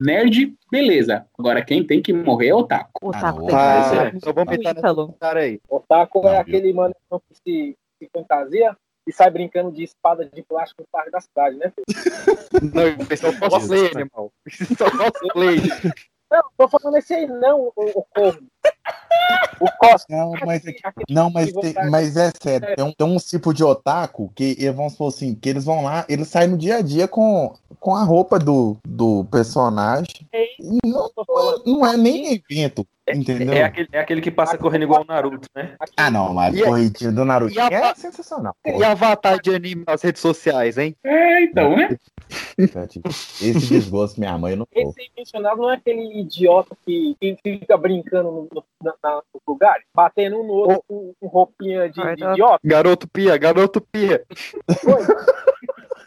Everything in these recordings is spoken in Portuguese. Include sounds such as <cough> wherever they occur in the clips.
Nerd, beleza. Agora quem tem que morrer é o Otaku. O Ah, taco não. tem que Ah, ser então vamos o entrar nesse Ítalo. cara aí. Otaku Não, é viu? aquele mano que se, se fantasia e sai brincando de espada de plástico no parque da cidade, né? filho? <laughs> Não, esse é o cosplay, animal. Esse é o cosplay. Não, tô falando esse aí não, o, o corvo. O Costa. Não, mas, é não, mas, tem- mas é sério, tem, um, tem uns tipo de otaku que eles vão supor assim, que eles vão lá, eles saem no dia a dia com, com a roupa do, do personagem. E não, não é nem evento, entendeu? É aquele, é aquele que passa correndo igual o Naruto, né? Ah, não, mas a- corridinha do Naruto e a- é sensacional. E avatar de anime nas redes sociais, hein? É, então, né? Esse desgosto, minha mãe, eu não tô. Esse mencionado não é aquele idiota que, que fica brincando no, no, na, na- nos lugares, batendo um no outro com, com roupinha de, de idiota. Garoto pia, garoto pia.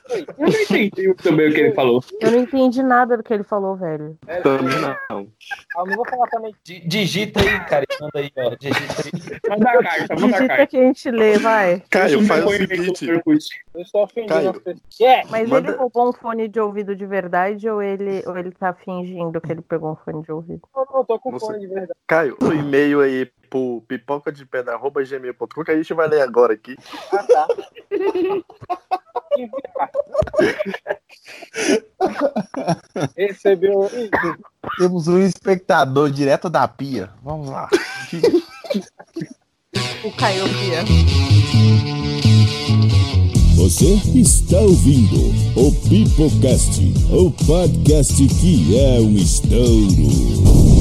Eu não entendi também o que ele falou. Eu não entendi nada do que ele falou, velho. É, Também não. eu não vou falar também. Di- Digita aí, cara. Manda aí, ó. Digita aí. Manda a carta, manda a carta. que a gente lê, vai. Caio, faz o depoimento seguinte. Eu estou ofendendo Caio. as pessoas. É, Mas Manda- ele roubou um fone de ouvido de verdade ou ele, ou ele tá fingindo que ele pegou um fone de ouvido? não, não, tô com Você- fone de verdade. Caio, o e-mail aí pro pipoca de gmail.com que a gente vai ler agora aqui. Ah, tá. <laughs> Recebeu. Temos um espectador direto da pia. Vamos lá. <laughs> O Caio Pia. Você está ouvindo o Pipocast, o podcast que é um estouro.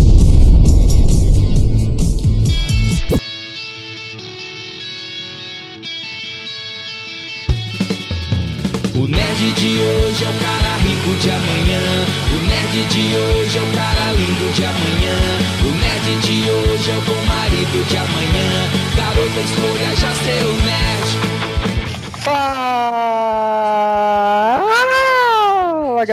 Nerd de hoje é o cara rico de amanhã. O nerd de hoje é o cara lindo de amanhã. O nerd de hoje é o bom marido de amanhã. Garota escolha já ser o nerd. Fala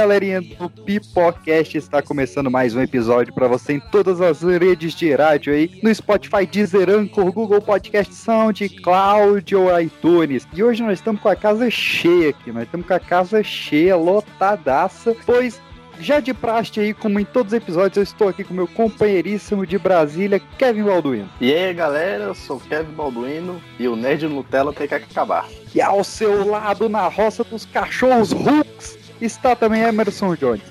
galerinha do Pipocast, está começando mais um episódio para você em todas as redes de rádio aí, no Spotify, Deezer, Anchor, Google Podcast, SoundCloud ou iTunes. E hoje nós estamos com a casa cheia aqui, nós estamos com a casa cheia, lotadaça, pois já de praxe aí, como em todos os episódios, eu estou aqui com meu companheiríssimo de Brasília, Kevin Balduino. E aí, galera, eu sou Kevin Balduino e o Nerd Nutella tem que acabar. E ao seu lado, na roça dos cachorros Hulks, está também Emerson Jones.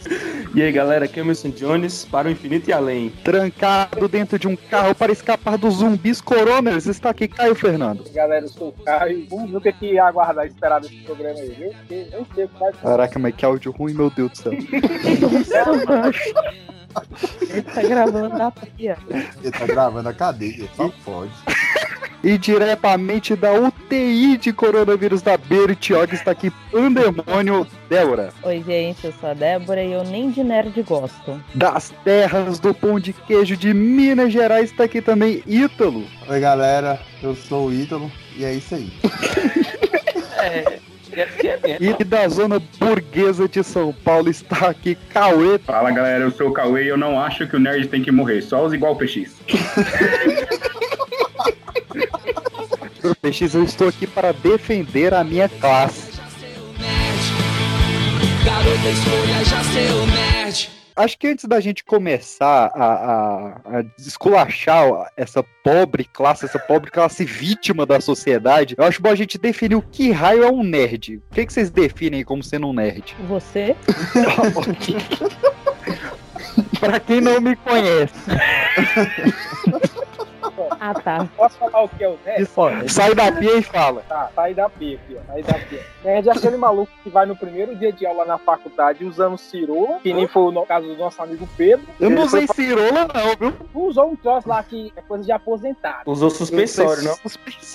E aí, galera, aqui é o Emerson Jones para o infinito e além. Trancado dentro de um carro para escapar dos zumbis coroners, está aqui Caio Fernando. Galera, eu sou o Caio. Vamos ver o que, é que ia aguardar, esperar desse programa aí, viu? Porque eu não sei o que vai Caraca, mas que áudio ruim, meu Deus do céu. Ele tá gravando na pia. Ele tá gravando a cadeia, só pode. E diretamente da UTI de coronavírus da Bertioga está aqui Pandemônio Débora. Oi, gente, eu sou a Débora e eu nem de nerd gosto. Das terras do pão de queijo de Minas Gerais está aqui também Ítalo. Oi, galera, eu sou o Ítalo e é isso aí. <laughs> É, é, é. E da zona burguesa de São Paulo está aqui Cauê. Fala galera, eu sou o Cauê e eu não acho que o nerd tem que morrer, só os igual PX. <laughs> PX, eu estou aqui para defender a minha classe. Garota escolha já nerd. Acho que antes da gente começar a, a, a esculachar essa pobre classe, essa pobre classe vítima da sociedade, eu acho bom a gente definir o que raio é um nerd. O que, que vocês definem como sendo um nerd? Você? <laughs> Pra quem não me conhece, <laughs> Ah, tá. Posso falar o que é o nerd? Sai da pia e fala. Tá, sai da pia aqui, ó. Sai da pia. Nerd é aquele maluco que vai no primeiro dia de aula na faculdade usando cirola, que nem foi o caso do nosso amigo Pedro. Eu não foi usei cirola, não, viu? Usou um troço lá que é coisa de aposentado. Usou suspensório, não?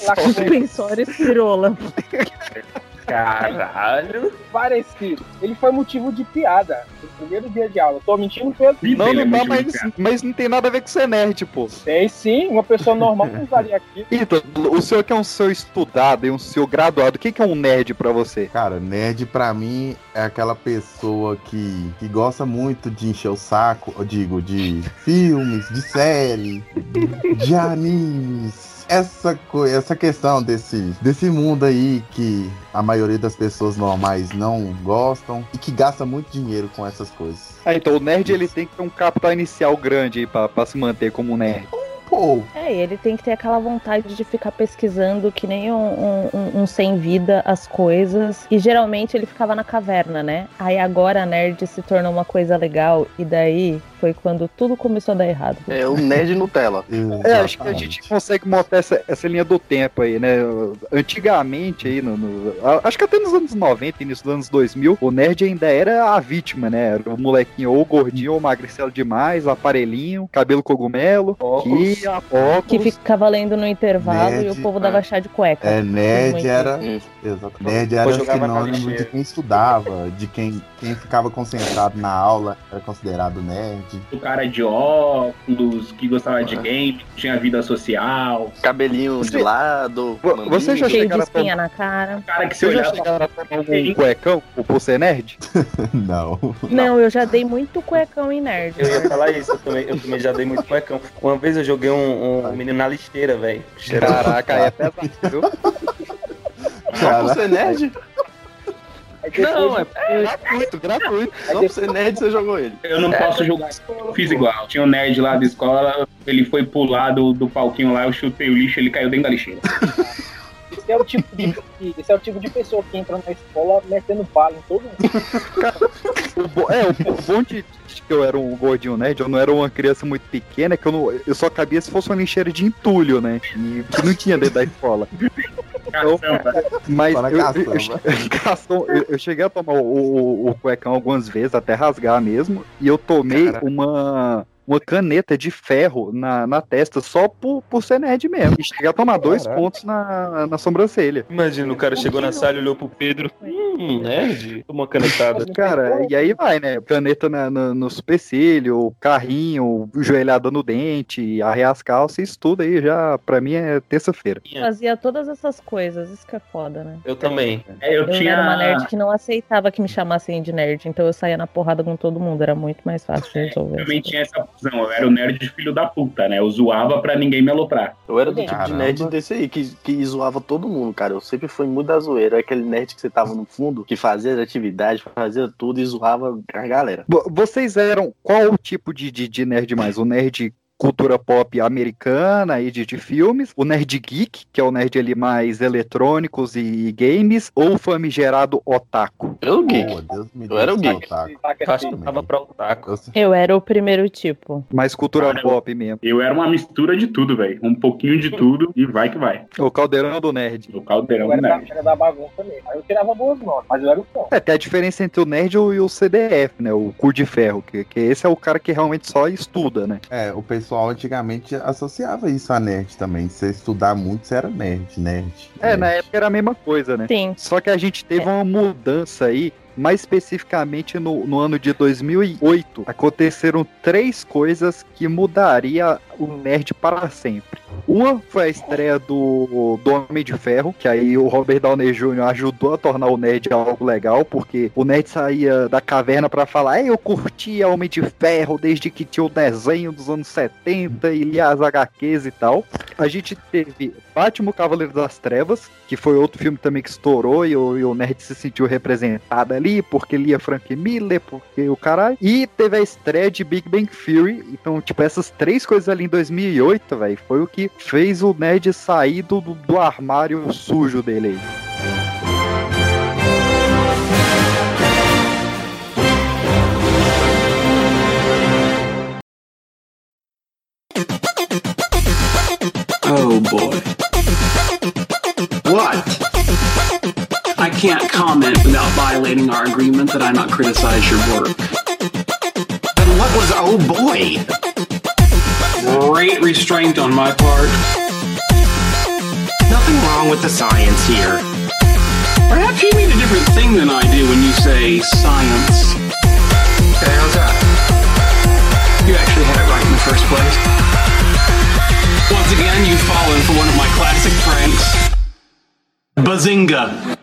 Lá com Suspensório e cirola. <laughs> Caralho. parecido. Ele foi motivo de piada no primeiro dia de aula. Tô mentindo, Pedro? Não, Ele é não muito mas, mas não tem nada a ver com ser nerd, pô. Tem sim, uma pessoa normal não usaria aqui. <laughs> Então, o senhor que é um senhor estudado e um senhor graduado, o que, que é um nerd pra você? Cara, nerd pra mim é aquela pessoa que, que gosta muito de encher o saco, eu digo, de filmes, de série, de <laughs> animes, essa, essa questão desse, desse mundo aí que a maioria das pessoas normais não gostam e que gasta muito dinheiro com essas coisas. Ah, então o nerd ele tem que ter um capital inicial grande aí pra, pra se manter como nerd. Pô, É, e ele tem que ter aquela vontade de ficar pesquisando que nem um, um- um- sem vida as coisas. E geralmente ele ficava na caverna, né? Aí agora a nerd se tornou uma coisa legal. E daí foi quando tudo começou a dar errado. É o nerd Nutella. <laughs> É, acho que a gente consegue montar essa, essa linha do tempo aí, né? Antigamente aí, no, no- acho que até nos anos 90, início dos anos 2000, o nerd ainda era a vítima, né? Era o molequinho ou gordinho ou magricelo demais, aparelhinho, cabelo cogumelo, Óculos. Óculos. Que ficava lendo no intervalo e Nerd, o povo dava chá de cueca. É, nerd era. Exato. Nerd era sinônimo de quem estudava, de quem, quem ficava concentrado na aula, era considerado nerd. O cara de óculos, que gostava de game, que tinha vida social. Cabelinho de lado. Você já Cheio de espinha na cara. O cara que se Vocês já olhava chegaram a tomar um cuecão por ser nerd? <laughs> Não. Não, eu já dei muito cuecão em nerd. Eu ia falar isso, eu também, eu também já dei muito cuecão. Uma vez eu joguei um, um menino na lixeira, velho. Caraca, aí é pesado, viu? Só por ser nerd? Depois, Não, é gratuito, gratuito. Só por ser nerd você jogou ele. Eu não posso julgar. Eu fiz igual. Tinha um nerd lá da escola, ele foi pular do, do palquinho lá, eu chutei o lixo, ele caiu dentro da lixeira. <laughs> esse, é o tipo de, esse é o tipo de pessoa que entra na escola metendo bala em todo mundo. Bo- é, o, o bom de, que eu era um gordinho nerd, eu não era uma criança muito pequena, que eu, não, eu só cabia se fosse uma lixeira de entulho, né? E que não tinha dentro da escola. Caçamba. Mas Fala eu, eu, eu- <laughs> cação, eu- cheguei a tomar o, o, o cuecão algumas vezes, até rasgar mesmo, e eu tomei uma, uma caneta de ferro na, na testa só por, por ser nerd mesmo. E cheguei a tomar dois Caraca. pontos na, na sobrancelha. Imagina, o cara chegou na sala e olhou pro Pedro. Hum, nerd. Tomou uma canetada. <laughs> Cara, e aí vai, né? Caneta na, na- no supercílio, carrinho, joelhada no dente, arrear as calças, isso tudo aí já, pra mim, é terça-feira. Fazia todas essas coisas, isso que é foda, né? Eu também. É, eu, Eu tinha. era uma nerd que não aceitava que me chamassem de nerd, então eu saía na porrada com todo mundo, era muito mais fácil de resolver. Também tinha essa fusão, eu era o nerd de filho da puta, né? Eu zoava pra ninguém me aloprar. Eu era do tipo de Caramba. nerd desse aí, que, que zoava todo mundo, cara. Eu sempre fui muito da zoeira. Aquele nerd que você tava no fundo, que fazia as atividades, fazia tudo e zoava a galera. Vo- Vocês eram qual o tipo de, de, de nerd mais? O nerd cultura pop americana aí de, de filmes, o nerd geek, que é o nerd ali mais eletrônicos e games, ou o famigerado otaku? Eu geek. Pô, Deus me Eu era o geek. otaku. Eu acho que tava pra otaku. Eu Eu era o primeiro tipo. Mais cultura Cara, eu- pop mesmo. Eu era uma mistura de tudo, velho. Um pouquinho de tudo e vai que vai. O caldeirão do nerd. O caldeirão Eu do era da, nerd. era da bagunça mesmo. Aí eu tirava boas notas, mas eu era o cão. É, tem a diferença entre o nerd e o CDF, né? O cu de ferro, que, que esse é o cara que realmente só estuda, né? É, o pessoal antigamente associava isso a nerd também. Se você estudar muito, você era nerd, nerd. É, nerd. na época era a mesma coisa, né? Sim. Só que a gente teve uma mudança aí, mais especificamente no, no ano de 2008. Aconteceram três coisas que mudaria o nerd para sempre. Uma foi a estreia do, do Homem de Ferro, que aí o Robert Downey Jr. ajudou a tornar o nerd algo legal, porque o nerd saía da caverna pra falar: "Ei, eu curtia Homem de Ferro desde que tinha o desenho dos anos 70 e lia as HQs e tal. A gente teve Batman Cavaleiro das Trevas, que foi outro filme também que estourou e o, e o nerd se sentiu representado ali, porque lia Frank Miller, porque o caralho. E teve a estreia de Big Bang Theory. Então, tipo, essas três coisas ali em 2008, velho, foi o que fez o nerd sair do, do, do armário sujo dele aí. Oh boy. What? I can't comment without violating our agreement that I not criticize your work. Then what was oh boy? Great restraint on my part. Nothing wrong with the science here. Perhaps you mean a different thing than I do when you say science. Okay, how's that? You actually had it right in the first place. Once again, you've fallen for one of my classic pranks. Bazinga!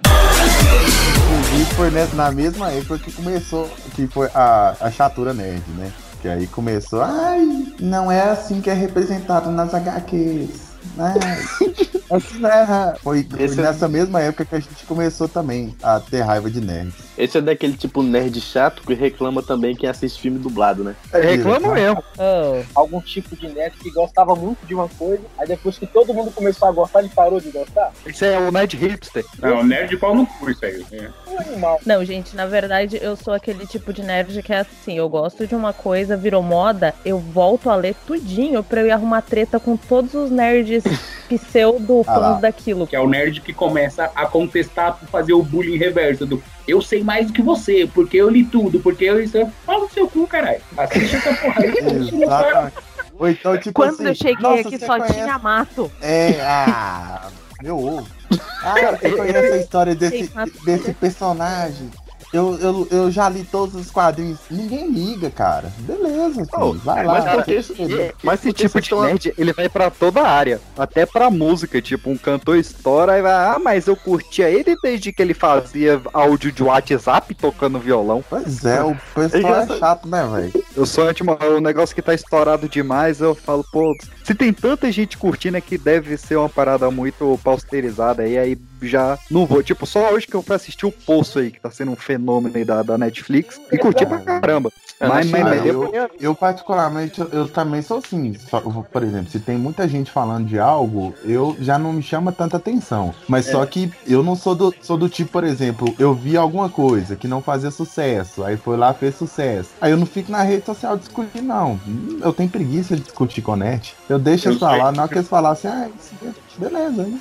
E foi na mesma época que começou, que foi a, a chatura nerd, né? Que aí começou, ai, não é assim que é representado nas HQs. <laughs> É, foi foi Esse é- nessa mesma época que a gente começou também a ter raiva de nerd. Esse é daquele tipo nerd chato que reclama também quem assiste filme dublado, né? Reclama mesmo. Oh, Algum tipo de nerd que gostava muito de uma coisa, aí depois que todo mundo começou a gostar, ele parou de gostar. Esse é o Nerd Hipster. Não, nerd de pau no cu, isso aí. É. Um animal. Não, gente, na verdade eu sou aquele tipo de nerd que é assim, eu gosto de uma coisa, virou moda, eu volto a ler tudinho pra eu ir arrumar treta com todos os nerds <laughs> pseudo Ah daquilo. Que é o nerd que começa a contestar, fazer o bullying reverso do eu sei mais do que você, porque eu li tudo, porque eu isso. Fala no seu cu, caralho. Assiste essa porra aí. <laughs> Ou então, tipo Quando assim, eu cheguei nossa, aqui só conhece- tinha mato. É, ah, meu ovo. Ah, você conhece a história desse, desse personagem? Eu, eu, eu já li todos os quadrinhos. Ninguém liga, cara. Beleza, filho. Oh, vai lá. mas cara. porque isso- Mas esse tipo de tão- nerd, ele vai pra toda a área. Até pra música, tipo, um cantor estoura e vai, ah, mas eu curtia ele desde que ele fazia áudio de WhatsApp tocando violão. Pois é, o pessoal é chato, né, velho? Eu sou anti o negócio que tá estourado demais, eu falo, pô, se tem tanta gente curtindo é que deve ser uma parada muito pausterizada aí, aí já não vou. Tipo, só hoje que eu fui assistir o Poço aí, que tá sendo um fenômeno aí da, da Netflix, e curti pra caramba. Mas, mas, mas eu, eu, particularmente, eu, eu também sou assim. Só- por exemplo, se tem muita gente falando de algo, eu já não me chama tanta atenção. Mas só que eu não sou do, sou do tipo, por exemplo, eu vi alguma coisa que não fazia sucesso, aí foi lá fez sucesso. Aí eu não fico na rede social discutindo, não. Eu tenho preguiça de discutir com a net. Eu deixo Eu eles falar, na hora que eles falar assim, ah, isso- beleza, né?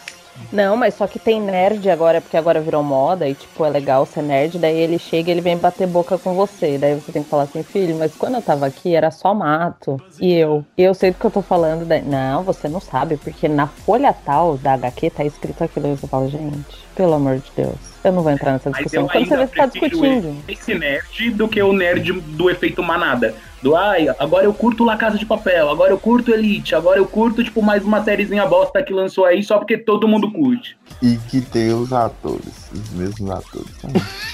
Não, mas só que tem nerd agora, porque agora virou moda e, tipo, é legal ser nerd, daí ele chega e ele vem bater boca com você. Daí você tem que falar assim, filho, mas quando eu tava aqui era só mato. E eu? E eu sei do que eu tô falando. Daí, não, você não sabe, porque na folha tal da HQ tá escrito aquilo. E você fala, gente, pelo amor de Deus. Eu não vou entrar nessa discussão. Quando você vai ficar prefiro discutindo. esse nerd do que o nerd do efeito manada. Do ai, agora eu curto La Casa de Papel, agora eu curto Elite, agora eu curto, tipo, mais uma sériezinha bosta que lançou aí só porque todo mundo curte. E que tem os atores, os mesmos atores.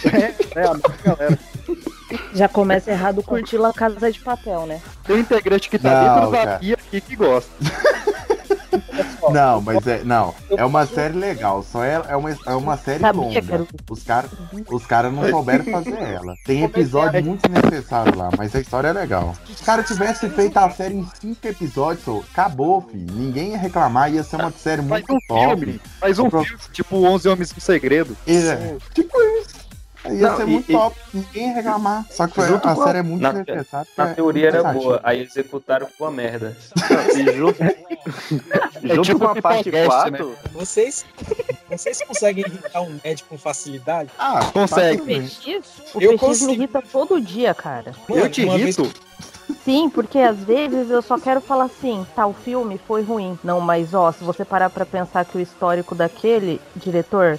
<laughs> é, a nossa galera. Já começa errado curtir La Casa de Papel, né? Tem um integrante que tá Não, dentro da pia aqui que gosta. <laughs> Não, mas é. Não, é uma série legal. Só é, é, uma, é uma série longa. Os caras os cara não souberam fazer ela. <laughs> Tem episódio muito necessário lá, mas a história é legal. Se os caras tivessem feito a série em cinco episódios, acabou, filho. Ninguém ia reclamar, ia ser uma série Faz muito um top. filme, faz um Pro- filme, tipo 11 Homens no Segredo. É, tipo isso. Ia Não, ser e- muito e- top. Ninguém ia reclamar. Só que a a- série é muito na- necessária. Na é teoria era boa, aí executaram com a merda. E junto, <laughs> junto tipo com a parte Pipocast, 4, Vocês, vocês conseguem irritar um nerd com facilidade? Ah, Consegue. bem. PX, o Eu PX consigo. me irrita todo dia, cara. Eu te uma vez- irrito? Sim, porque às vezes eu só quero falar assim, tal filme foi ruim. Não, mas ó, se você parar pra pensar que o histórico daquele diretor,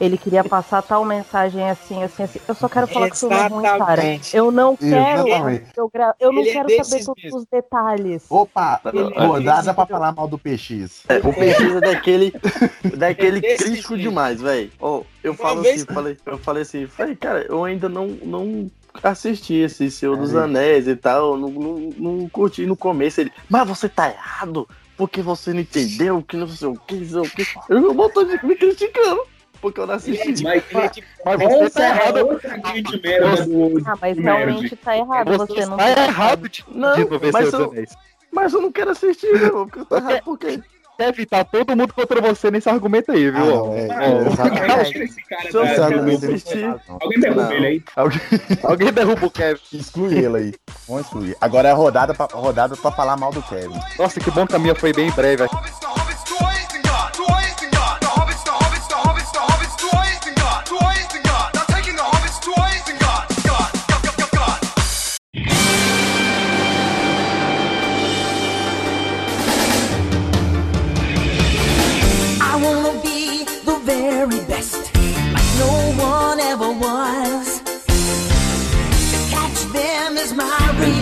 ele queria passar tal mensagem assim, assim, assim. Eu só quero falar que o filme é ruim, cara. Exatamente. Eu não quero. Exatamente. Eu, gra- eu não Ele é quero desses saber todos mesmo. os detalhes. Opa, Ele é pô, dá, desse, dá pra falar mal do PX. é, o PX é daquele, <laughs> daquele É crítico jeito. demais, velho. Ó, eu Uma falo vez- assim, falei, eu falei assim, falei, cara, eu ainda não, não assisti esse Senhor dos É. Anéis e tal, não, não, não curti no começo. Ele, mas você tá errado, porque você não entendeu, que não sei o que, não sei o que. Eu não botou de me criticando, porque eu não assisti. Mas, é tipo, Mas você tá é errado. outra grande merda do, Ah, mas realmente tá errado. Você, Você, não tá tem- errado de, Não, de não ver mas eu-. Mas eu não quero assistir, meu, porque eu tô errado, por quê? Deve estar todo mundo contra você nesse argumento aí, Ah, viu? não, é, Ah, é, eu exatamente. acho que esse cara tá- Esse não argumento. Alguém derruba Não. ele aí. Alguém derruba o Kevin. Exclui ele aí. Vamos excluir. Agora é a rodada pra, rodada pra falar mal do Kevin. Nossa, que bom que a minha foi bem breve.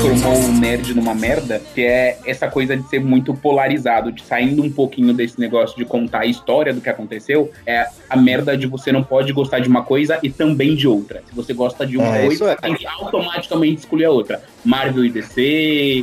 Transformou o nerd numa merda, que é essa coisa de ser muito polarizado, de saindo um pouquinho desse negócio de contar a história do que aconteceu, é a merda de você não pode gostar de uma coisa e também de outra. Se você gosta de uma É, coisa, é. tem que automaticamente escolher a outra. Marvel e DC,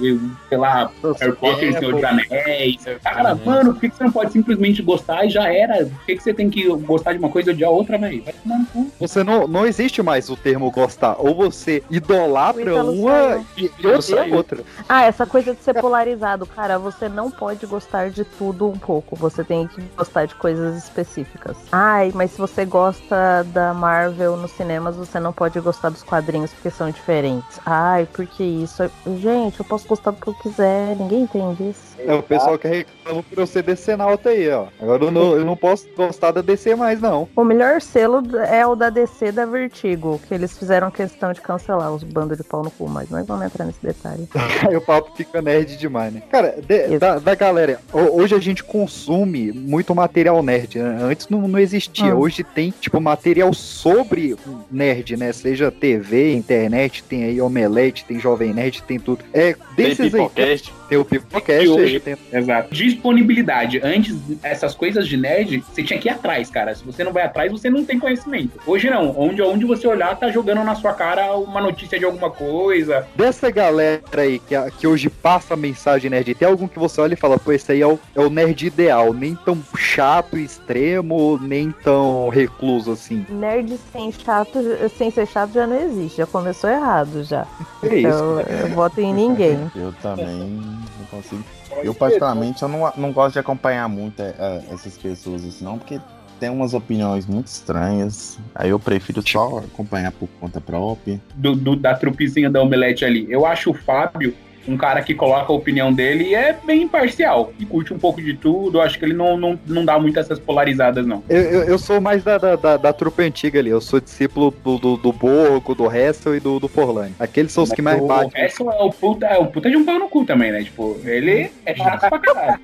sei lá, Harry Potter e Senhor dos Anéis. Cara, mano, por que que você não pode simplesmente gostar e já era? Por que que você tem que gostar de uma coisa e odiar outra, velho? Vai tomar no cu. Você não, não existe mais o termo gostar. Ou você idolatra Ítalo uma e, e odeia outra. Ah, essa coisa de ser polarizado, cara, você não pode gostar de tudo um pouco. Você tem que gostar de coisas específicas. Ai, mas se você gosta da Marvel nos cinemas, você não pode gostar dos quadrinhos porque são diferentes. Ai, por que isso? Gente, eu posso gostar do que eu quiser, ninguém entende isso. É o pessoal que reclama por eu ser decenalta aí, ó. Agora eu não, eu não posso gostar da DC mais, não. O melhor selo é o da DC da Vertigo, que eles fizeram questão de cancelar os bandos de pau no cu, mas nós vamos entrar nesse detalhe. <laughs> Aí o papo fica nerd demais, né? Cara, de- da, da galera, ho- hoje a gente consome muito material nerd, né? Antes não, não existia. Hum. Hoje tem, tipo, material sobre nerd, né? Seja TV, internet, tem aí Omelete, tem Jovem Nerd, tem tudo. É, desses aí. Pipocast. Tem o Pipocast hoje- tem Exato. Disponibilidade. Antes, essas coisas de nerd, você tinha que ir atrás, cara. Se você não vai atrás, você não tem conhecimento. Hoje não. Onde, onde você olhar, tá jogando na sua cara uma notícia de alguma coisa. Dessa galera aí que, que hoje passa a mensagem nerd, tem algum que você olha e fala, pô, esse aí é o, é o nerd ideal, nem tão chato e extremo, nem tão recluso assim. Nerd sem chato, sem ser chato já não existe, já começou errado já. É isso. Então, eu voto em ninguém. <laughs> Eu também consigo. Eu, particularmente, eu não, não gosto de acompanhar muito é, é, essas pessoas assim, não, porque tem umas opiniões muito estranhas. Aí eu prefiro só acompanhar por conta própria. do, do- da trupezinha da Omelete ali. Eu acho o Fábio um cara que coloca a opinião dele e é bem imparcial. E curte um pouco de tudo. Acho que ele não, não, não dá muito essas polarizadas, não. Eu, eu, eu sou mais da, da, da, da trupe antiga ali, eu sou discípulo do, do, do Borgo, do Hessel e do, do Forlane. Aqueles são os que mais o batem. Esso é o puta, é o puta de um pau no cu também, né? Tipo, ele é chato pra caralho.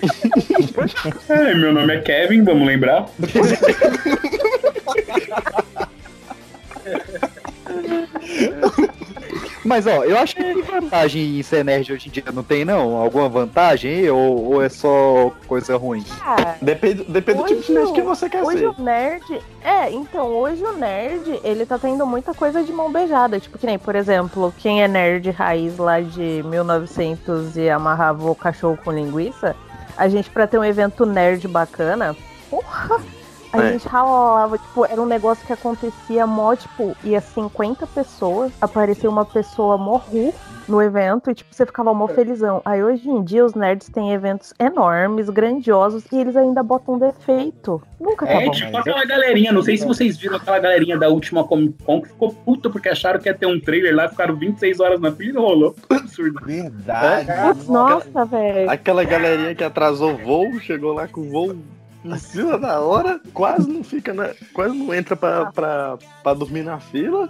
<laughs> é, meu nome é Kevin, vamos lembrar. <laughs> Mas ó, eu acho que tem vantagem em ser nerd hoje em dia, não tem não? Alguma vantagem ou, ou é só coisa ruim? Ah, Depende, depende do tipo de nerd que você quer hoje ser. o nerd. É, então, hoje o nerd, ele tá tendo muita coisa de mão beijada. Tipo, que nem, por exemplo, quem é nerd raiz lá de 1900 e amarrava o cachorro com linguiça, a gente, pra ter um evento nerd bacana, porra! A É. gente ralava, tipo, era um negócio que acontecia mó, tipo, ia 50 pessoas, aparecia uma pessoa morru no evento e, tipo, você ficava mó felizão. Aí hoje em dia os nerds têm eventos enormes, grandiosos, e eles ainda botam defeito. Nunca tá É bom. tipo aquela galerinha, não sei se vocês viram aquela galerinha da última Comic Con que ficou puta porque acharam que ia ter um trailer lá, ficaram 26 horas na fila e rolou. <laughs> Absurdo. Verdade. Putz, nossa, velho. Aquela galerinha que atrasou o voo, chegou lá com o voo em cima da hora, quase não fica na. Quase não entra pra, pra, pra dormir na fila.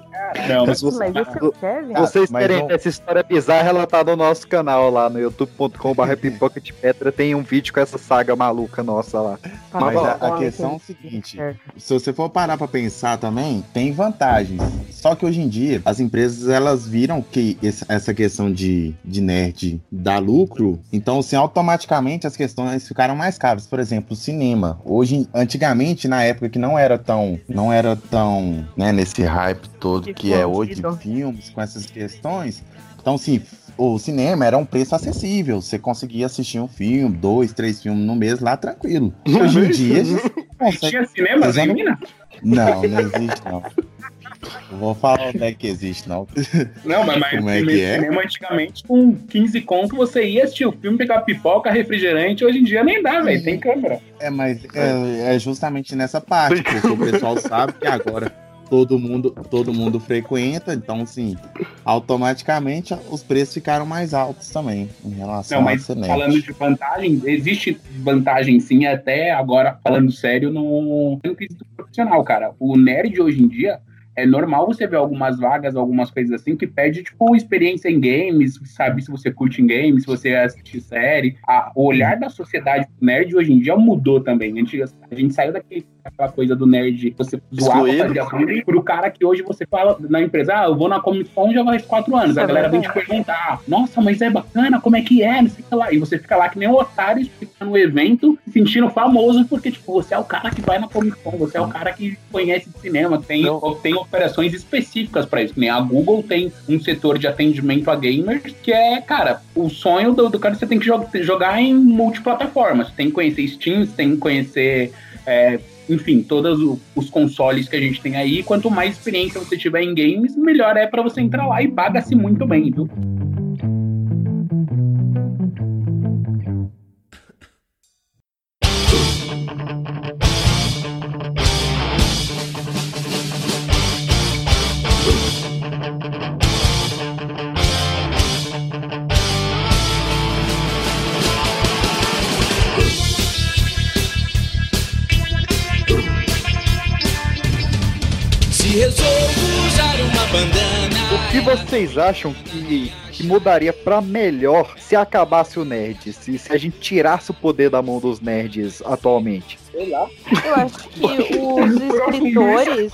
Não, Mas você- Mas esse é o Kevin? Vocês mas querem não- ver essa história bizarra, ela tá no nosso canal lá no youtube.com.br <laughs> pipoca de pedra. Tem um vídeo com essa saga maluca nossa lá. Mas ó, a, a ó, questão é o entendi. seguinte: se você for parar pra pensar também, tem vantagens. Só que hoje em dia, as empresas elas viram que essa questão de, de nerd dá lucro, então assim, automaticamente as questões ficaram mais caras. Por exemplo, o cinema. Hoje, antigamente, na época que não era tão, não era tão, né, nesse hype todo que é hoje, filmes com essas questões. Então, assim, o cinema era um preço acessível. Você conseguia assistir um filme, dois, três filmes no mês lá tranquilo. <laughs> Hoje em dia, a gente consegue Tinha cinema, Mas eu assim, não- mina? não, não existe não. Não vou falar onde é que existe, não. <laughs> Não, mas, mas Como é que cinema, é? cinema antigamente, com 15 conto, você ia assistir o filme, pegar pipoca, refrigerante. Hoje em dia nem dá, velho. Tem câmera. É, mas é, é justamente nessa parte, porque o pessoal sabe que agora todo mundo, todo mundo frequenta, então assim, automaticamente os preços ficaram mais altos também em relação Não, mas falando de vantagem, existe vantagem sim, até agora, falando sério, no, no quesito profissional, cara. O nerd hoje em dia. É normal você ver algumas vagas, algumas coisas assim, que pede, tipo, experiência em games, sabe se você curte em games, se você assiste série. A- o olhar da sociedade nerd hoje em dia mudou também. A gente saiu daquele, daquela coisa do nerd, você zoava, fazia bullying, pro cara que hoje você fala na empresa, ah, eu vou na Comic Con já faz quatro anos. Isso a é galera vem te perguntar, nossa, mas é bacana, como é que é, não sei o que lá. E você fica lá que nem um otário explicando o evento, se sentindo famoso, porque, tipo, você é o cara que vai na Comic Con, você é o cara que conhece de cinema, tem, Não. tem operações específicas para isso. Nem a Google tem um setor de atendimento a gamers que é, cara, o sonho do, do cara você tem que jo- jogar em multiplataformas. Você tem que conhecer Steam, você tem que conhecer. é, enfim, todos os consoles que a gente tem aí. Quanto mais experiência você tiver em games, melhor é para você entrar lá e paga-se muito bem, viu? Que vocês acham que, que mudaria pra melhor se acabasse o nerd? Se, se a gente tirasse o poder da mão dos nerds atualmente? Sei lá. Eu acho que os escritores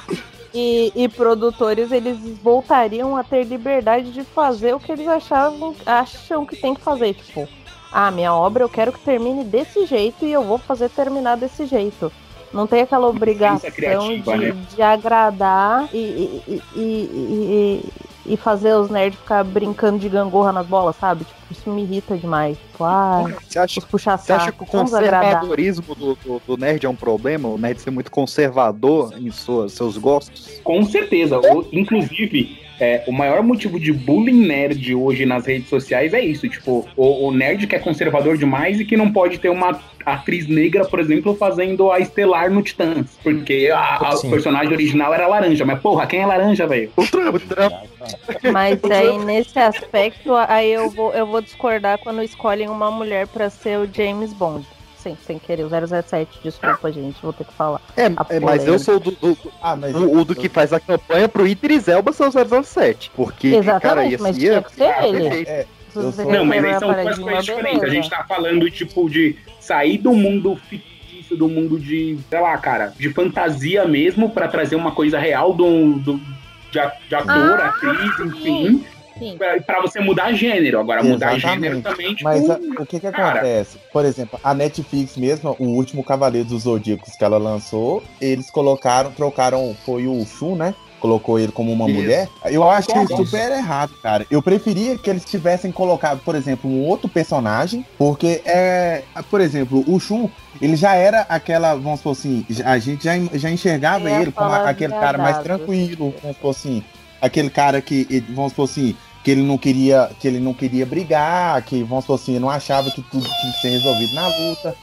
e, e produtores eles voltariam a ter liberdade de fazer o que eles achavam, acham que tem que fazer. Tipo, ah, minha obra eu quero que termine desse jeito e eu vou fazer terminar desse jeito. Não tem aquela obrigação criativa, de, né? de agradar e, e, e, fazer os nerds ficar brincando de gangorra nas bolas, sabe? Tipo, isso me irrita demais. Tipo, ah, Você acha, puxar você acha que o conservadorismo do, do, do nerd é um problema? O nerd ser muito conservador em suas, seus gostos? Com certeza. O- inclusive, é, o maior motivo de bullying nerd hoje nas redes sociais é isso. Tipo, o, o nerd que é conservador demais e que não pode ter uma atriz negra, por exemplo, fazendo a Estelar no Titãs. Porque a, a- personagem original era laranja. Mas, porra, quem é laranja, velho? O Trump. Mas aí nesse aspecto, aí eu vou, eu vou discordar quando escolhem uma mulher pra ser o James Bond. Sim, sem querer, o 007, desculpa, gente, vou ter que falar. É, é, mas eu sou do, do- Ah, mas o, o do que faz a campanha pro Idris Elba ser o 007. Porque, cara, Exatamente, ia, mas ia, tinha que ser ele. é, sou- Não, mas aí são duas coisas diferentes. A gente tá falando, tipo, de sair do mundo fictício, do mundo de, sei lá, cara, de fantasia mesmo, pra trazer uma coisa real do, do, de, de ator, Ah, atriz, enfim. Sim. Pra, pra você mudar gênero. Agora, mudar Exatamente. gênero também, tipo. Mas a- o que que cara. acontece? Por exemplo, a Netflix mesmo, o último Cavaleiro dos Zodíacos que ela lançou, eles colocaram, trocaram, foi o Shun, né? Colocou ele como uma Isso. mulher. Eu acho que é Isso. super errado, cara. Eu preferia que eles tivessem colocado, por exemplo, um outro personagem, porque é, por exemplo, o Shun, ele já era aquela, vamos supor assim, a gente já, já enxergava ele como aquele cara mais tranquilo, vamos supor assim, aquele cara que, vamos supor assim, que ele não queria, que ele não queria brigar, que vamos supor assim, não achava que tudo tinha que ser resolvido na luta.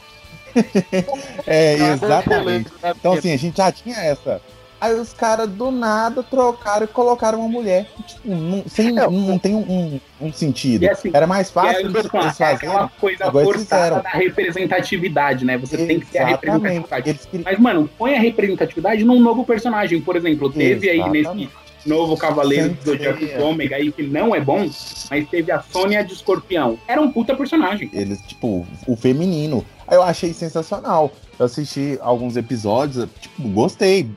<laughs> é, exatamente. Então assim, a gente já tinha essa. Aí os caras do nada trocaram e colocaram uma mulher. Tipo, não, sem, É, não tem um, um sentido. Assim, Era mais É, fácil eles, falando, eles é fazerem. aquela coisa igual eles forçada da representatividade, né? Você tem que ter a Exatamente. representatividade. Eles Mas, mano, põe a representatividade num novo personagem. Por exemplo, teve aí nesse Exatamente. Novo Cavaleiro do Zodíaco é. Ômega aí, que não é bom, mas teve a Sônia de Escorpião. Era um puta personagem. Eles, tipo, o feminino. Aí eu achei sensacional. Eu assisti alguns episódios, tipo, gostei.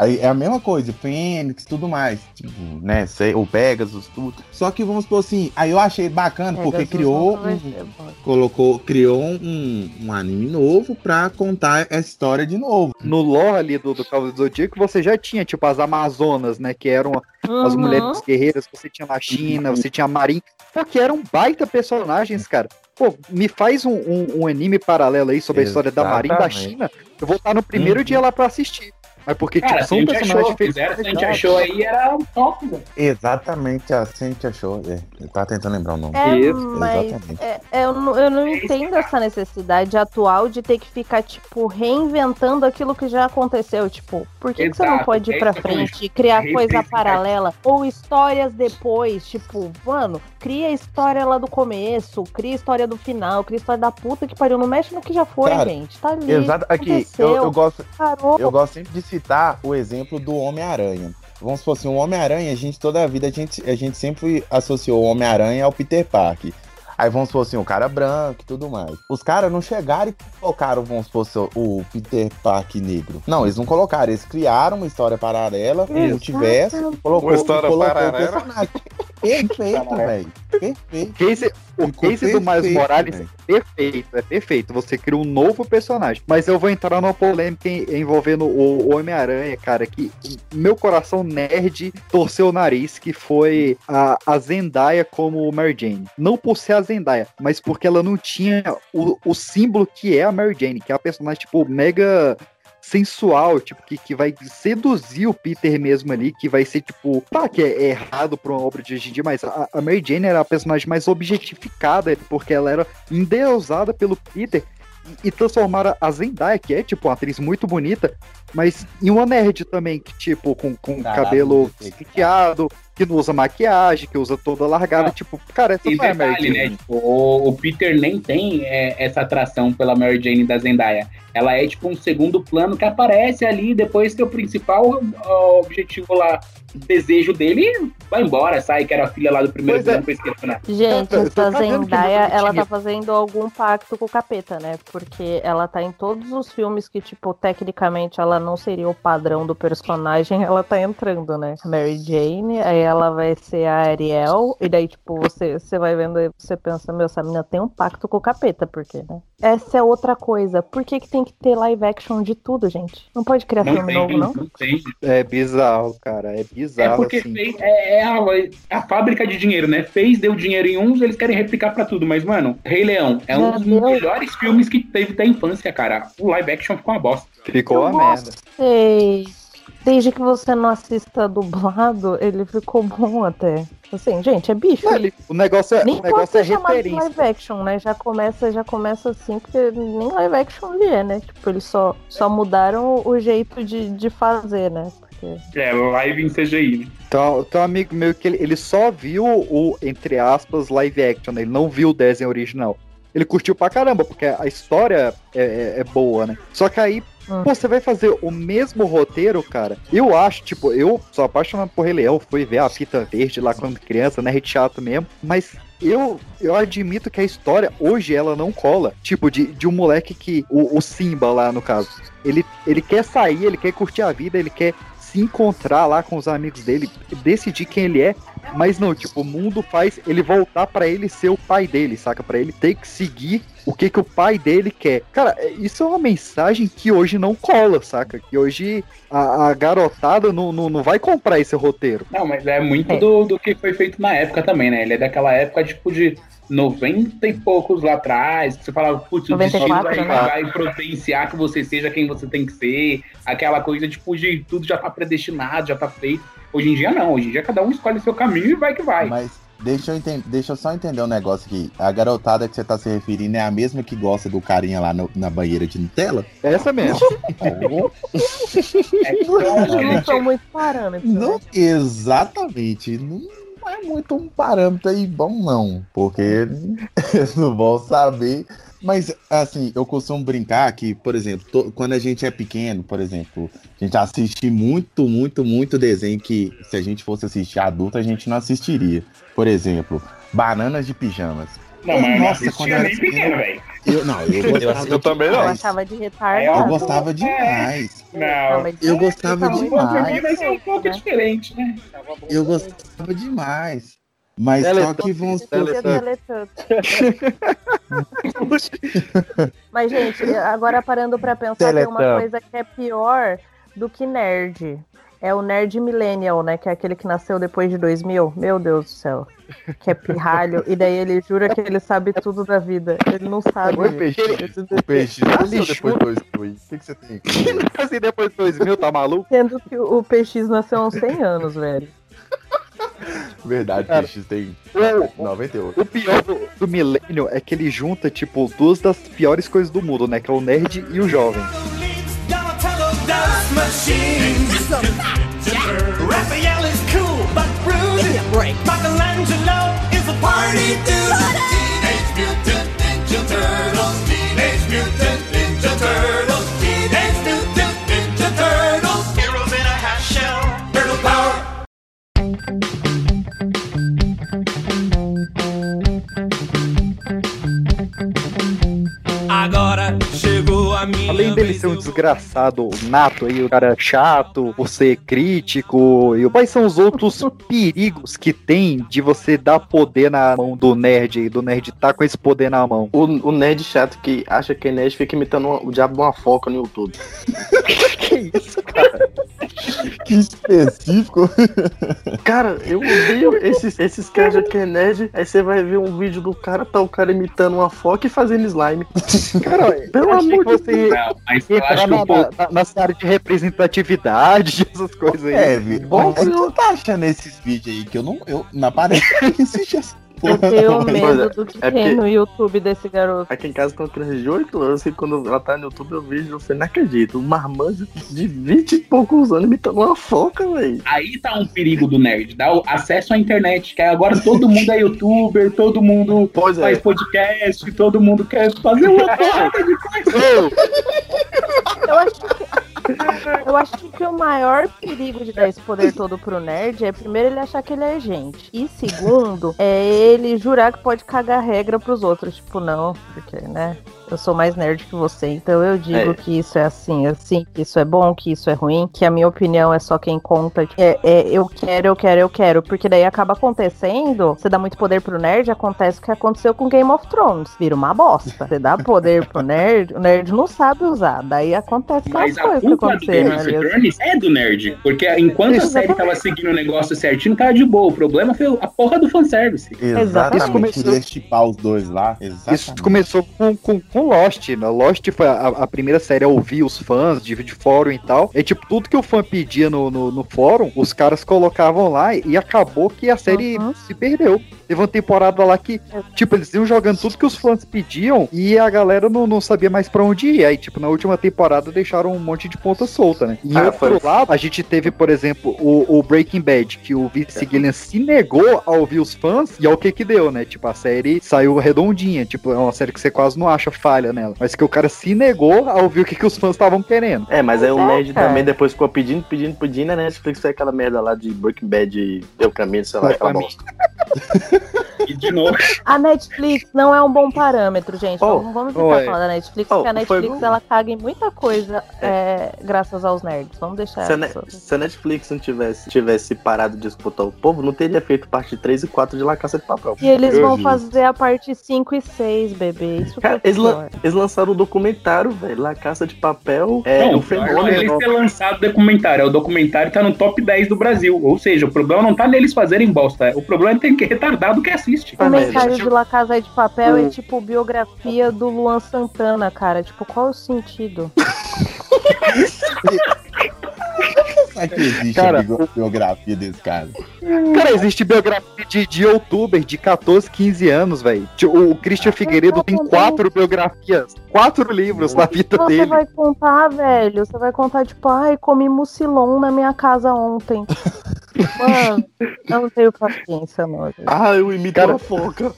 Aí é a mesma coisa, Fênix, tudo mais. Tipo, né, sei, o Pegasus, tudo. Só que vamos supor assim, aí eu achei bacana, porque criou um, colocou, criou um, um anime novo pra contar essa história de novo. No lore ali do, do Cavaleiro do Zodíaco, você já tinha, tipo, as Amazonas, né? Que eram as Uhum. mulheres guerreiras que você tinha na China, você tinha a Marin. Porque eram baita personagens, cara. Pô, me faz um, um- um anime paralelo aí sobre a história da Marin da. China. Eu vou estar no primeiro Uhum. dia lá pra assistir. Mas porque, Cara, tipo, são gente personagens achou, feitos fizeram, se a gente achou aí, era top, velho. Exatamente assim a gente achou. É, eu tava tentando lembrar o nome. É, Isso, mas Exatamente. é, é, eu, não, eu não entendo essa necessidade atual de ter que ficar, tipo, reinventando aquilo que já aconteceu. Tipo, por que, que você não Exato, pode ir é pra que frente e criar coisa paralela? Ou histórias depois, tipo, mano, cria a história lá do começo, cria a história do final, cria a história da puta que pariu. Não mexe no que já foi, Cara, gente. Tá ali. Exato. Aqui, eu, eu gosto, Parou. eu gosto sempre de citar o exemplo do Homem-Aranha. Vamos supor assim, o Homem-Aranha, a gente toda a vida a gente, a gente sempre associou o Homem-Aranha ao Peter Parker. Aí vamos supor assim, o cara branco e tudo mais. Os caras não chegaram e colocaram, vamos supor, assim, o Peter Parker negro. Não, eles não colocaram, eles criaram uma história paralela, um multiverso, e colocou, Uma história colocou paralela. o personagem. Perfeito, velho. Perfeito. Case, o Ficou case do Miles Morales velho. é perfeito, é perfeito. Você cria um novo personagem. Mas eu vou entrar numa polêmica envolvendo o o Homem-Aranha, cara, que meu coração nerd torceu o nariz, que foi a, a Zendaya como Mary Jane. Não por ser a Zendaya, mas porque ela não tinha o, o símbolo que é a Mary Jane, que é a personagem, tipo, mega sensual, tipo, que, que vai seduzir o Peter mesmo ali, que vai ser, tipo, tá, que é errado pra uma obra de hoje em dia, mas a, a Mary Jane era a personagem mais objetificada, porque ela era endeusada pelo Peter, e, transformaram a Zendaya, que é, tipo, uma atriz muito bonita, mas em uma nerd também, que, tipo, com, com cabelo penteado, que não usa maquiagem, que usa toda largada, Ah. tipo, cara, essa não é Mary Jane. né? Tipo, o, o Peter nem tem é, essa atração pela Mary Jane da Zendaya. Ela é tipo um segundo plano que aparece ali depois que o principal ó, objetivo lá, desejo dele, vai embora, sai, que era a filha lá do primeiro Pois é. plano, que eu esqueci, né? Gente, Eu tô essa Zendaya, ela tá fazendo algum pacto com o capeta, né? Porque ela tá em todos os filmes que, tipo, tecnicamente ela não seria o padrão do personagem, <laughs> ela tá entrando, né? Mary Jane, aí ela vai ser a Ariel, e daí, tipo, você, você vai vendo e você pensa, meu, essa menina tem um pacto com o capeta, porque, né? Essa é outra coisa. Por que, que tem que ter live action de tudo, gente? Não pode criar Não filme tem, novo, não? não tem. É bizarro, cara, é É bizarro, porque assim. fez, é, é a, é a fábrica de dinheiro, né? Fez, deu dinheiro em uns, eles querem replicar pra tudo. Mas, mano, Rei Leão é um dos melhores filmes que teve da infância, cara. O live action ficou uma bosta. Ficou uma merda. Sei. Desde que você não assista dublado, ele ficou bom até. Assim, gente, é bicho. Não, ele- o negócio é, Nem o pode negócio é referência. live action, né? Já começa, já começa assim, porque nem live action ele é, né? Tipo, eles só, só mudaram o jeito de, de fazer, né? É, live em CGI, né? Então, então amigo meu que ele, ele só viu o, entre aspas, live action, né? ele não viu o desenho original. Ele curtiu pra caramba, porque a história é, é- é boa, né? Só que aí, Hum. pô, você vai fazer o mesmo roteiro, cara. Eu acho, tipo, eu sou apaixonado por Rei Leão, fui ver a fita verde lá quando criança, né? Chato mesmo. Mas eu, eu admito que a história, hoje, ela não cola. Tipo, de, de um moleque que. O, o Simba lá, no caso. Ele, ele quer sair, ele quer curtir a vida, ele quer se encontrar lá com os amigos dele, decidir quem ele é, mas não, tipo, o mundo faz ele voltar pra ele ser o pai dele, saca? Pra ele ter que seguir o que que o pai dele quer. Cara, é- isso é uma mensagem que hoje não cola, saca? Que hoje a, a garotada não, não, não vai comprar esse roteiro. Não, mas é muito do, do que foi feito na época também, né? Ele é daquela época, tipo, de 90 e poucos lá atrás, que você falava, putz, o destino 94, vai, né? vai providenciar que você seja quem você tem que ser, aquela coisa, tipo, de tudo já tá predestinado, já tá feito. Hoje em dia não, hoje em dia cada um escolhe seu caminho e vai que vai. Mas deixa eu, enten- deixa eu só entender um negócio aqui. A garotada que você tá se referindo é a mesma que gosta do carinha lá no- na banheira de Nutella? Essa mesmo. <laughs> É, então, não gente, são muito parâmetros. né? Não, exatamente. Não muito um parâmetro aí bom, não. Porque eles <laughs> não vão saber. Mas, assim, eu costumo brincar que, por exemplo, to- quando a gente é pequeno, por exemplo, a gente assiste muito, muito, muito desenho que se a gente fosse assistir adulto, a gente não assistiria. Por exemplo, Bananas de Pijamas. Não, mas Nossa, Nossa, quando quando eu era nem pequeno, velho. Eu, não, eu gostava eu também não. Eu achava de Eu retardado. gostava demais. Não, mas Eu é, gostava muito demais. também vai ser um pouco né? diferente, né? Eu gostava demais. Mas é só que podia Teletubbies. teletanto. Mas, gente, agora parando pra pensar, tem uma coisa que é pior do que nerd. É o nerd millennial, né? Que é aquele que nasceu depois de 2000. Meu Deus do céu. Que é pirralho. e daí ele jura que ele sabe tudo da vida. Ele não sabe. Oi, peixe. O peixe nasceu depois do 2000. O que, que você tem? <laughs> assim, depois de 2000, tá maluco? Sendo que o PX nasceu há uns 100 anos, velho. Verdade, Cara, peixe tem o- 98. O pior do, do Millennium é que ele junta, tipo, duas das piores coisas do mundo, né? Que é o nerd e o jovem. Raphael is cool but rude. Michelangelo is a party dude. Teenage Mutant Ninja Turtles. Teenage Mutant Ninja Turtles. Além dele ser um desgraçado nato aí, o cara chato, você crítico, e quais são os outros perigos que tem de você dar poder na mão do nerd aí, do nerd tá com esse poder na mão? O, o nerd chato que acha que é nerd fica imitando uma- o diabo de uma foca no YouTube. <laughs> que isso, cara? Que específico. Cara, eu odeio esses, esses caras que é nerd. Aí você vai ver um vídeo do cara, tá o cara imitando uma foca e fazendo slime. Cara, Pelo amor de você Não, mas eu acho que na, o povo. na, na área de representatividade, <laughs> essas coisas aí. É, Vi, onde tu tá achando esses vídeos aí? Que eu não. Eu, na parede <laughs> existe essa Eu <laughs> tenho medo do que é tem porque- no YouTube desse garoto. Aqui em casa, quando eu criança de 8 anos, e quando ela tá no YouTube, eu vejo, eu falei, não acredito, um marmanjo de 20 e poucos anos imitando uma foca, velho. Aí tá um perigo do nerd, dá o acesso à internet, que agora todo mundo é youtuber, todo mundo Pois é. faz podcast, todo mundo quer fazer uma <laughs> porrada de coisa. Eu acho que. Eu acho que o maior perigo de dar esse poder todo pro nerd é primeiro ele achar que ele é gente. E segundo, é ele jurar que pode cagar regra pros outros. Tipo, não, porque, né? Eu sou mais nerd que você, então eu digo É. que isso é assim, assim, que isso é bom, que isso é ruim, que a minha opinião é só quem conta. que É, é, eu quero, eu quero, eu quero. Porque daí acaba acontecendo, você dá muito poder pro nerd, acontece o que aconteceu com Game of Thrones. Vira uma bosta. Você dá poder pro nerd, o nerd não sabe usar. Daí acontece aquelas Mas a coisas que do Game aconteceram of ali. Thrones é do nerd. Porque enquanto a Isso, série tava seguindo o negócio certinho, tava de boa. O problema foi a porra do fanservice. Exatamente. Isso começou- chipar os dois lá. Exatamente. Isso começou com, com, com Lost, né? Lost foi a, a primeira série a ouvir os fãs de, de fórum e tal. É tipo, tudo que o fã pedia no, no, no fórum, os caras colocavam lá e acabou que a série Uhum. se perdeu. Teve uma temporada lá que, tipo, eles iam jogando tudo que os fãs pediam e a galera não, não sabia mais pra onde ir. Aí, tipo, na última temporada deixaram um monte de ponta solta, né? Em Ah, outro foi. lado, a gente teve, por exemplo, o, o Breaking Bad, que o Vince Gillian se negou a ouvir os fãs e é o que que deu, né? Tipo, a série saiu redondinha. Tipo, é uma série que você quase não acha falha nela. Mas que o cara se negou a ouvir o que, que os fãs estavam querendo. É, mas aí o é, nerd cara. também depois ficou pedindo, pedindo, pedindo, a Netflix foi aquela merda lá de Breaking Bad e deu caminho, sei lá, aquela bosta. <laughs> E de novo. A Netflix não é um bom parâmetro, gente. Oh, vamos vamos oh, tentar é. falar da Netflix, Oh, porque a foi Netflix bom. ela caga em muita coisa é, graças aos nerds. Vamos deixar Se a, Ne- se a Netflix não tivesse, tivesse parado de escutar o povo, não teria feito parte 3 e 4 de La Caça de Papel. E eles vão fazer a parte 5 e 6, bebê. Isso que é Cara, o eles, lan- eles lançaram um documentário, velho. La Caça de Papel é não, um o é fenômeno. eles ter lançado o documentário. O documentário tá no top 10 do Brasil. Ou seja, o problema não tá neles fazerem bosta. O problema é ter que retardado que assiste. O comentário de La Casa de Papel é Hum. tipo biografia do Luan Santana, cara. Tipo, qual é o sentido? <laughs> Será que existe Cara, a biografia desse cara? Cara, existe biografia de, de youtuber de 14, 15 anos, velho. O Christian Figueiredo tem quatro biografias, quatro livros na vida Você dele. vai contar, velho. Você vai contar, tipo, ai, comi mucilon na minha casa ontem. <laughs> Mano, eu não tenho paciência, não. gente. Ah, eu imito Cara- uma foca.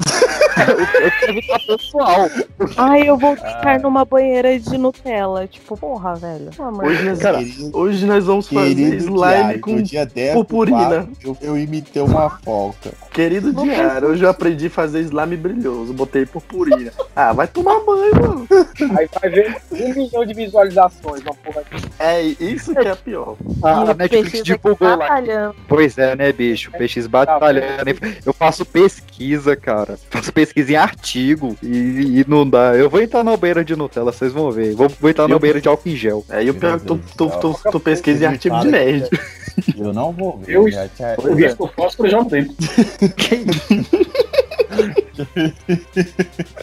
<laughs> pessoal. Ai, eu vou ficar numa banheira de Nutella. Tipo, porra, velho. Hoje nós. Querido- hoje nós vamos fazer slime Diário, com. dia 10 purpurina. eu, eu imitei uma foca. Querido Não diário, hoje eu aprendi a fazer slime brilhoso. Botei purpurina. <laughs> Ah, vai tomar banho, mano. Aí vai ver um milhão de visualizações. Uma porra É isso que é pior. A, a Netflix divulgou lá. Pois é, né, bicho? O PX batalhando. Eu faço pesquisa, cara. Faço pesquisa em artigo e, e não dá. Eu vou entrar na banheira de Nutella, vocês vão ver. Vou, vou entrar na Eu- banheira de álcool em gel. É, e o pior é que tu, tu, tu, tu pesquisa em artigo de nerd. Eu não vou ver. Eu- já tinha- O risco fósforo já não tem.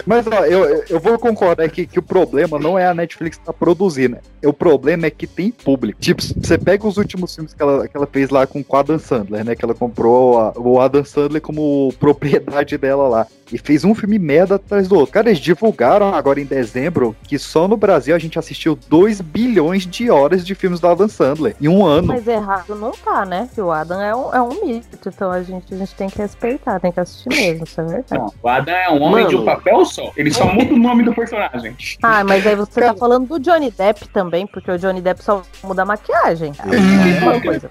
Mas ó, eu, eu- eu vou concordar que, que o problema não é a Netflix estar produzindo. O problema é que tem público. Tipo, você pega os últimos filmes que ela, que ela fez lá com, com o Adam Sandler, né? Que ela comprou a- o Adam Sandler como propriedade dela lá. E fez um filme merda atrás do outro. Cara, eles divulgaram agora em dezembro que só no Brasil a gente assistiu 2 bilhões de horas de filmes do Adam Sandler em um ano. Mas errado não tá, né? Que o Adam é um, é um mito. Então a gente, a gente tem que respeitar, tem que assistir mesmo, isso é verdade. Não, o Adam é um homem de um Mano. papel só. Ele só muda o nome do personagem. Ah, mas aí você tá falando do Johnny Depp também, porque o Johnny Depp só muda a maquiagem. É a mesma coisa.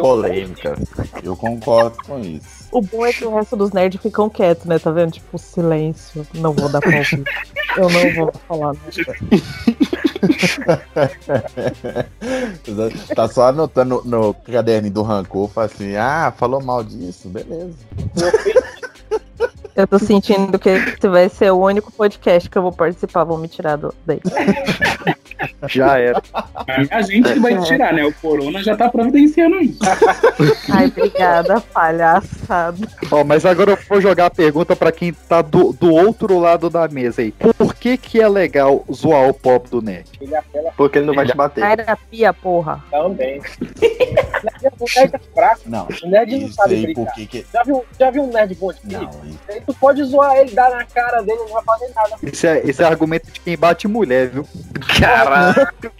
Polêmica. Eu concordo com isso. O bom é que o resto dos nerds ficam quietos, né? Tá vendo? Tipo, silêncio. Não vou dar palpite. Eu não vou falar nada. <laughs> tá só anotando no caderno do rancor, fala assim, ah, falou mal disso, beleza. <laughs> Eu tô sentindo que esse vai ser o único podcast que eu vou participar. Vou me tirar do daí. <laughs> Já era. É a gente que vai tirar, né? O Corona já tá providenciando isso. Ai, obrigada, palhaçada. Ó, mas agora eu vou jogar a pergunta pra quem tá do, do outro lado da mesa aí. Por que que é legal zoar o pop do Nerd? Ele apela Porque ele não vai te bater. Terapia, porra. também. o nerd é fraco. Não, O nerd não isso sabe aí brincar. que... Já viu, já viu um nerd bom de Não, Aí tu pode zoar ele, dar na cara dele, não vai fazer nada. Esse é, esse é argumento de quem bate mulher, viu? Caraca.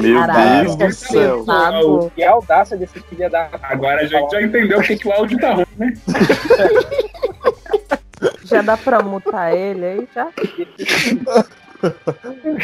Meu Caralho, Deus do céu. pesado. Que audácia desse filho da. Agora a gente já entendeu porque que o áudio tá ruim, né? <laughs> Já dá pra mutar ele aí, já?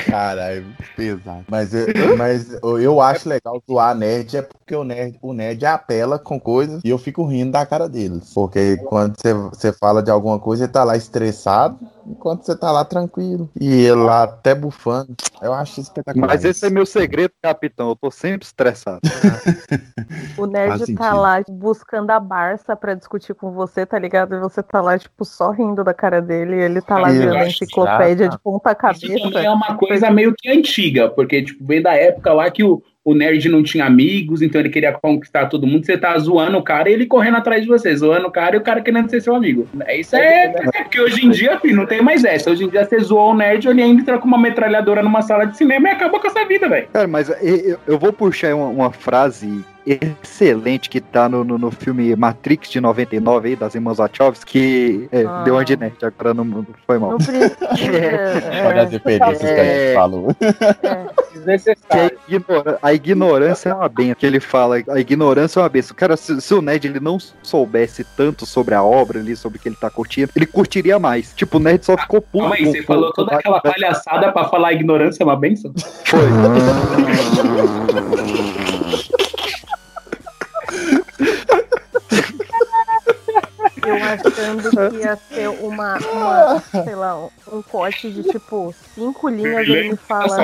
Caralho, pesado. Mas, eu, mas eu- acho legal zoar nerd, é porque o nerd, o nerd apela com coisas e eu fico rindo da cara deles. Porque quando você, você fala de alguma coisa, ele tá lá estressado, enquanto você tá lá tranquilo. E ele lá até bufando. Eu acho espetacular. Mas esse é meu segredo, capitão. Eu tô sempre estressado. <laughs> O Faz nerd sentido. tá lá buscando a Barça pra discutir com você, tá ligado? E você tá lá, tipo, só rindo da cara dele. E ele tá lá vendo a enciclopédia de ponta Isso também é cabeça. uma coisa meio que antiga, porque, tipo, vem da época lá que o, o nerd não tinha amigos, então ele queria conquistar todo mundo. Você tá zoando o cara e ele correndo atrás de você, zoando o cara e o cara querendo ser seu amigo. É Isso é, é porque hoje em dia, filho, não tem mais essa. Hoje em dia você zoou o nerd, ele entra com uma metralhadora numa sala de cinema e acaba com essa vida, velho. Cara, mas eu vou puxar uma, uma frase excelente que tá no, no, no filme Matrix de 99 aí, das irmãs Wachowski, que é, Ah. deu uma de nerd, agora não, não foi mal. Não precisa. <laughs> Olha as é, referências que a É. gente falou. <laughs> é. Que a, Desnecessário. ignora- a ignorância é uma benção. Que ele fala, a ignorância é uma benção. Cara, se, se o Ned ele não soubesse tanto sobre a obra ali, sobre o que ele tá curtindo, ele curtiria mais. Tipo, o Ned só ficou puto. Calma aí, você falou toda aquela palhaçada pra falar ignorância é uma benção? Foi. <laughs> Eu achando <laughs> que ia ser uma, uma sei lá, um, corte de tipo cinco linhas, ele me fala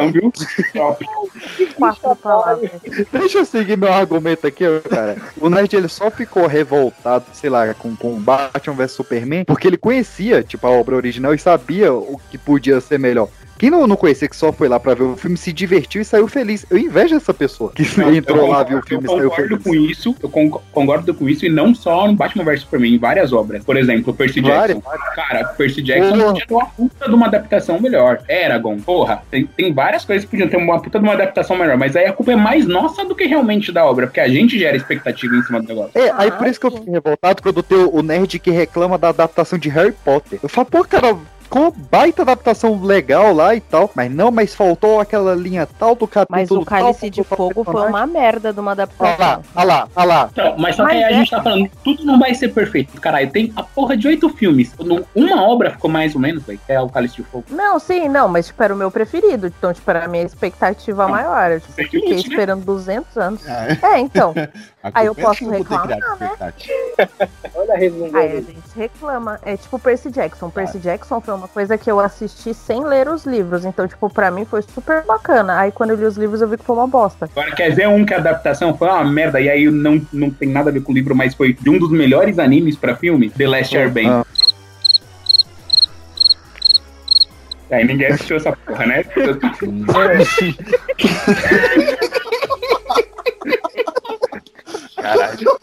quatro palavras. Deixa eu seguir meu argumento aqui, cara. O Nerd ele só ficou revoltado, sei lá, com, com Batman vs Superman, porque ele conhecia, tipo, a obra original e sabia o que podia ser melhor. Quem não, não conhecia, que só foi lá pra ver o filme, se divertiu e saiu feliz. Eu invejo essa pessoa que entrou lá, viu o filme e eu saiu concordo feliz. com isso, eu con- concordo com isso, e não só no Batman vs Superman, em várias obras. Por exemplo, Percy Várias, Jackson. Cara, Percy Jackson Porra. podia ter uma puta de uma adaptação melhor. Eragon, porra, tem, tem várias coisas que podiam ter uma puta de uma adaptação melhor, mas aí a culpa é mais nossa do que realmente da obra, porque a gente gera expectativa em cima do negócio. É, aí por isso que eu fiquei revoltado quando tem o nerd que reclama da adaptação de Harry Potter. Eu falo, pô, cara, ficou baita adaptação legal lá e tal, mas não, mas faltou aquela linha tal do capítulo Mas o Cálice tal, de tal, Fogo foi uma merda de uma Olha lá, adaptação. olha lá, olha lá. Então, mas só que Mas aí a é- gente tá falando, tudo não vai ser perfeito. Caralho, tem a porra de oito filmes. Uma obra ficou mais ou menos, velho, que é o Cálice de Fogo. Não, sim, não, mas tipo, era o meu preferido. Então, tipo, era a minha expectativa maior. Eu tipo, que fiquei esperando 200 anos. Ah, É, então. <laughs> a Aí eu é posso reclamar, né? <laughs> Olha a resumida. Aí a gente reclama. É tipo Percy Jackson. Percy Jackson foi uma coisa que eu assisti sem ler os livros. Então, tipo, pra mim foi super bacana. Aí quando eu li os livros eu vi que foi uma bosta. Agora, quer dizer um que a adaptação foi uma merda, e aí não, não tem nada a ver com o livro, mas foi de um dos melhores animes pra filme, The Last Airbender. Ah. Aí ninguém assistiu essa porra, né? <laughs> <laughs> Caralho.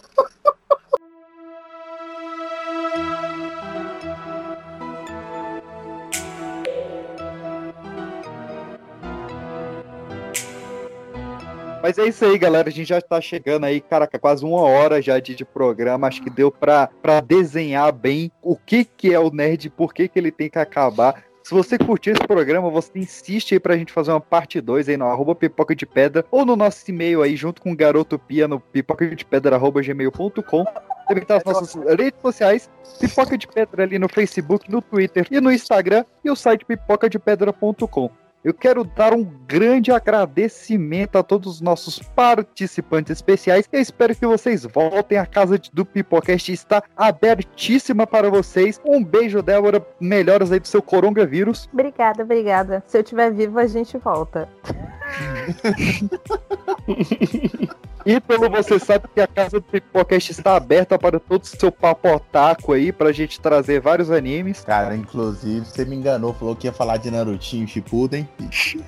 Mas é isso aí, galera. A gente já tá chegando aí, caraca, quase uma hora já de, de programa. Acho que deu pra, pra desenhar bem o que, que é o nerd por que, que ele tem que acabar. Se você curtiu esse programa, você insiste aí pra gente fazer uma parte 2 aí no arroba pipoca de pedra ou no nosso e-mail aí junto com o Garoto Pia no pipoca de pedra arroba gmail.com. Também tá as nossas redes sociais, Pipoca de Pedra ali no Facebook, no Twitter e no Instagram e o site pipocadepedra.com. eu quero dar um grande agradecimento a todos os nossos participantes especiais. Eu espero que vocês voltem. A casa de- do Pipocast está abertíssima para vocês. Um beijo, Débora. Melhoras aí do seu coronavírus. Obrigada, obrigada. Se eu estiver vivo, a gente volta. <laughs> E pelo você sabe que a casa do Pipocast está aberta para todo o seu papotaco aí, pra gente trazer vários animes. Cara, inclusive, você me enganou, falou que ia falar de Narutinho Shippuden.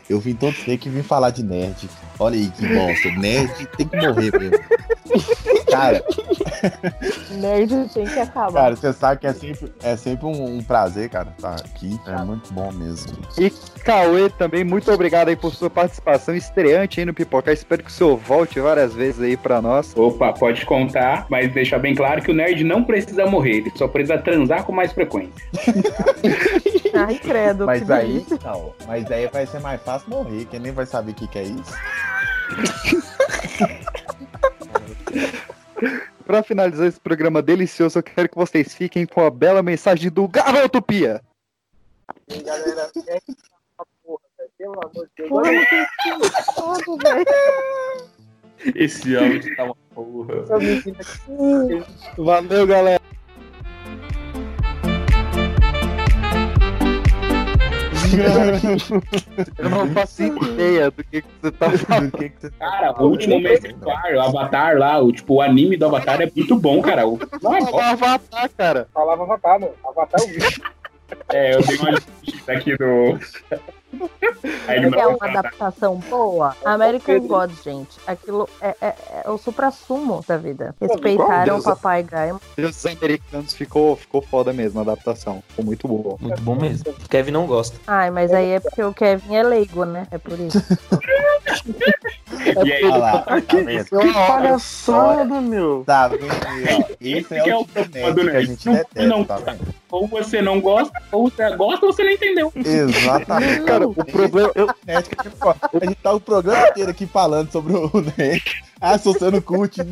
Eu vim todo sei que vim falar de nerd. Olha aí que bosta. Nerd tem que morrer mesmo. Cara, Nerd tem que acabar. cara, você sabe que é sempre, é sempre um, um prazer, cara, estar aqui. É muito bom mesmo. E Cauê também, muito obrigado aí por sua participação estreante aí no Pipoca. Espero que o senhor volte várias vezes aí pra nós. Opa, pode contar, mas deixar bem claro que o nerd não precisa morrer, ele só precisa transar com mais frequência. <laughs> Ai, credo. Mas que aí, não, mas aí vai ser mais fácil morrer, quem nem vai saber o que, que é isso. <laughs> Pra finalizar esse programa delicioso, eu quero que vocês fiquem com a bela mensagem do Garoto Pia. E, galera, é essa porra, velho. Pelo amor de Deus. Tem todo, velho. <laughs> Esse áudio tá uma porra. Valeu, galera. Eu não faço ideia do que, que você tá falando. Do que que você Cara, o último mês, claro, o Avatar lá, o, tipo, o anime do Avatar é muito bom, cara. O, Não, é o Avatar, cara. Falava Avatar, mano. Avatar é o bicho. é, eu dei uma lista aqui do. Aí ele Quer não uma adaptação boa? American Gods, gente. Aquilo é, é- é o supra-sumo da vida. Respeitaram o papai Gaia. Os americanos ficou, ficou foda mesmo a adaptação. Ficou muito boa. Muito bom mesmo. Kevin não gosta. Ai, mas aí é porque o Kevin é leigo, né? É por isso. <laughs> E aí, Olha lá, que, tá que palhaçada, meu. Tá vendo aí, ó. Esse é é o o tipo problema do nerd que a gente Não- detesta, não- tá vendo? Ou você não gosta, ou você gosta ou você não entendeu. Exatamente. Cara, o problema. Eu, a gente tá o programa inteiro aqui falando sobre o nerd. Ah, se você não curte, o.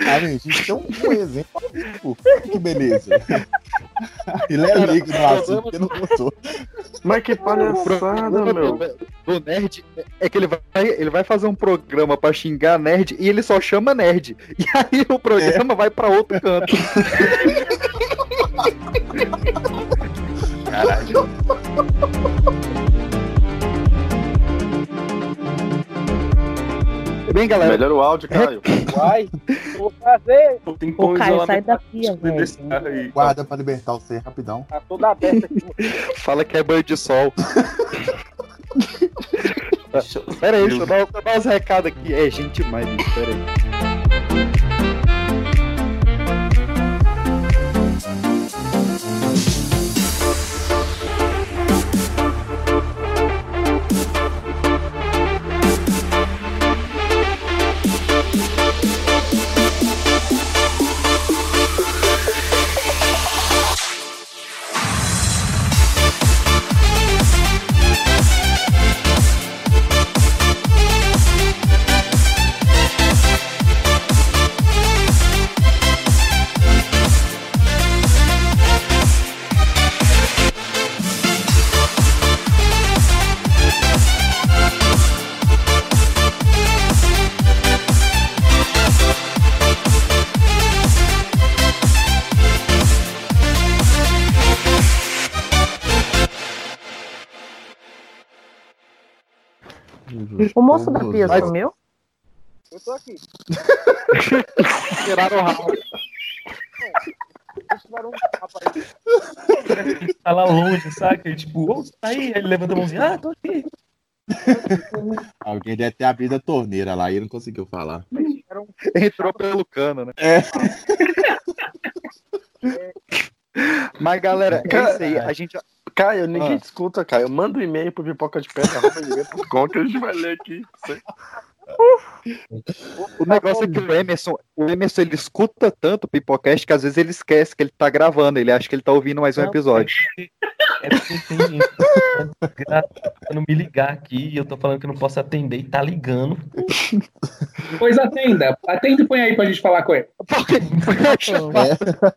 Ah, gente, a gente tem um, um exemplo vivo. Que beleza. Ele é leigo no assunto, porque não gostou. Mas que palhaçada, meu. do nerd é que ele vai, ele vai fazer um programa pra xingar nerd e ele só chama nerd. E aí o programa vai pra outro canto. <laughs> Caralho. Bem, galera, Melhor o áudio, Caio. Vai. <laughs> Vou fazer. Tem Ô, Caio, sai da pia, velho. Guarda pra libertar o ser rapidão. Tá toda aberta aqui. <laughs> fala que é banho de sol. <laughs> Pera aí, deixa eu dar, uns recados aqui. É gente demais, bicho, pera aí. O moço da pia Mas- sumiu? Eu tô aqui. <laughs> Tiraram o rabo. Tá lá longe, saca? E, tipo, ô, tá aí. Aí ele levanta a mãozinha, ah, tô aqui. Alguém deve ter abrido a torneira lá e ele não conseguiu falar. Entrou pelo cano, né? É. Mas, galera, é isso aí. A gente, Caio, ninguém Ah. te escuta, Caio. Manda um e-mail pro pipoca de pedra.com que a gente vai ler aqui. O negócio é que o Emerson, o Emerson ele escuta tanto o Pipocast que às vezes ele esquece que ele tá gravando, ele acha que ele tá ouvindo mais um Não, episódio. É porque tem gente tentando me ligar aqui e eu tô falando que não posso atender e tá ligando. Pois atenda. Atenda e põe aí pra gente falar com ele. <laughs>